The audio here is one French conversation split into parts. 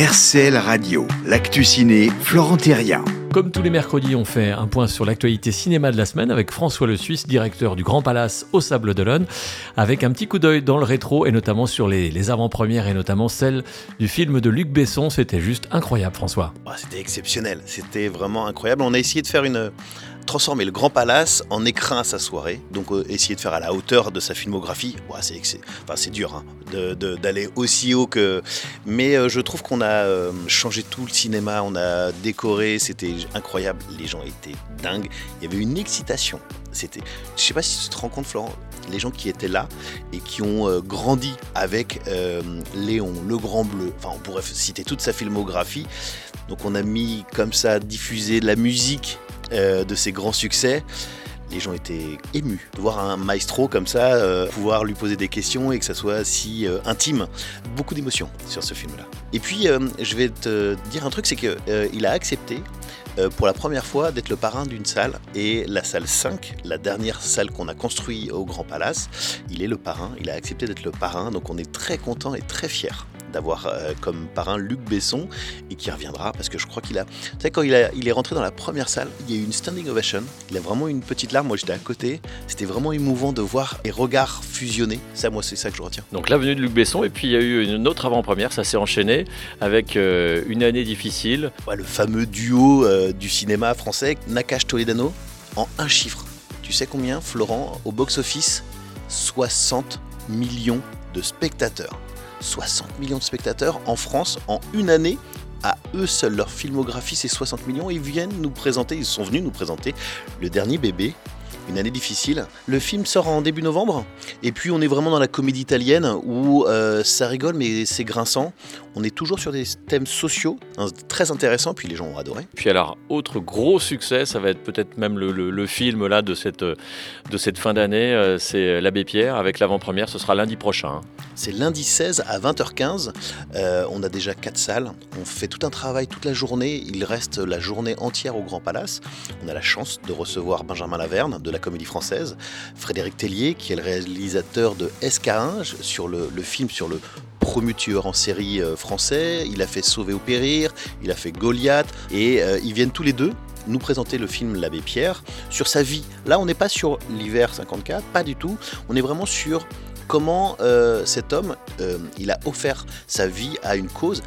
RCL Radio, l'actu ciné, Florent Terrien. Comme tous les mercredis, on fait un point sur l'actualité cinéma de la semaine avec François Le Suisse, directeur du Grand Palace au Sable d'Olonne, avec un petit coup d'œil dans le rétro et notamment sur les, avant-premières et notamment celle du film de Luc Besson. C'était juste incroyable, François. Ah, c'était exceptionnel, c'était vraiment incroyable. On a essayé de faire une, transformer le Grand Palace en écrin à sa soirée. Donc euh, essayer de faire à la hauteur de sa filmographie, c'est enfin, dur hein, d'aller aussi haut que... Mais euh, je trouve qu'on a euh, changé tout le cinéma, on a décoré, c'était incroyable, les gens étaient dingues, il y avait une excitation. C'était, je sais pas si tu te rends compte Florent, les gens qui étaient là et qui ont grandi avec Léon, le Grand Bleu, enfin on pourrait citer toute sa filmographie. Donc on a mis comme ça diffuser de la musique euh, de ses grands succès les gens étaient émus de voir un maestro comme ça, euh, pouvoir lui poser des questions et que ça soit si euh, intime. Beaucoup d'émotions sur ce film-là. Et puis, je vais te dire un truc, c'est qu'il a accepté pour la première fois d'être le parrain d'une salle et la salle 5, la dernière salle qu'on a construite au Grand Palace, il est le parrain, il a accepté d'être le parrain, donc on est très content et très fiers d'avoir euh, comme parrain Luc Besson et qui reviendra parce que je crois qu'il a. Tu sais, quand il, a, il est rentré dans la première salle, il y a eu une standing ovation. Il a vraiment une petite larme. Moi, j'étais à côté. C'était vraiment émouvant de voir les regards fusionner. Ça, moi, c'est ça que je retiens. Donc, la venue de Luc Besson. Et puis, il y a eu une autre avant-première. Ça s'est enchaîné avec euh, une année difficile. le fameux duo euh, du cinéma français, Nakash Toledano, en un chiffre. Tu sais combien, Florent, au box-office 60 millions de spectateurs. 60 millions de spectateurs en France en une année. À eux seuls, leur filmographie, c'est 60 millions. Ils viennent nous présenter, ils sont venus nous présenter le dernier bébé une année difficile. Le film sort en début novembre, et puis on est vraiment dans la comédie italienne où euh, ça rigole mais c'est grinçant. On est toujours sur des thèmes sociaux, hein, très intéressants, puis les gens ont adoré. Puis alors, autre gros succès, ça va être peut-être même le, film là de cette, de cette fin d'année, euh, c'est L'Abbé Pierre avec l'avant-première, ce sera lundi prochain. Hein. C'est lundi 16 à 20h15. Euh, on a déjà quatre salles. On fait tout un travail toute la journée. Il reste la journée entière au Grand Palace. On a la chance de recevoir Benjamin Laverne de la comédie française, Frédéric Tellier, qui est le réalisateur de Escaringe, sur le, film sur le promu tueur en série euh, français. Il a fait Sauver ou Périr, il a fait Goliath, et euh, ils viennent tous les deux nous présenter le film L'Abbé Pierre sur sa vie. Là, on n'est pas sur l'hiver 54, pas du tout. On est vraiment sur comment euh, cet homme, il a offert sa vie à une cause.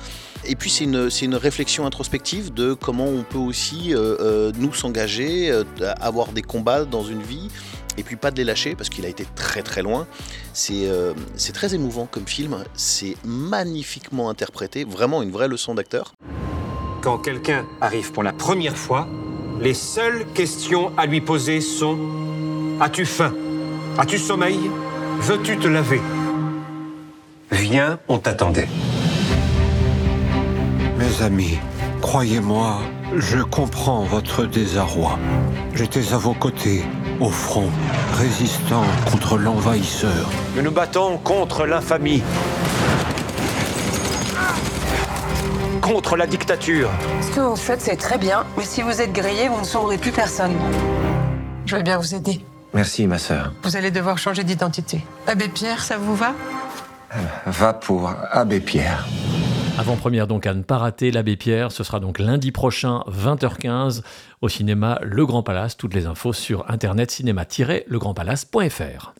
Et puis c'est une, une, réflexion introspective de comment on peut aussi euh, euh, nous s'engager, euh, avoir des combats dans une vie, et puis pas de les lâcher parce qu'il a été très très loin. C'est très émouvant comme film, c'est magnifiquement interprété, vraiment une vraie leçon d'acteur. Quand quelqu'un arrive pour la première fois, les seules questions à lui poser sont As-tu faim? As-tu sommeil? Veux-tu te laver Viens, on t'attendait. Mes amis, croyez-moi, je comprends votre désarroi. J'étais à vos côtés, au front, résistant contre l'envahisseur. Nous nous battons contre l'infamie. Contre la dictature. Ce que vous faites, c'est très bien, mais si vous êtes grillé, vous ne sauverez plus personne. Je vais bien vous aider. Merci, ma sœur. Vous allez devoir changer d'identité. Abbé Pierre, ça vous va? Va pour Abbé Pierre. Avant-première donc à ne pas rater l'abbé Pierre, ce sera donc lundi prochain 20h15 au cinéma Le Grand Palace. Toutes les infos sur internet cinéma-legrandpalace.fr.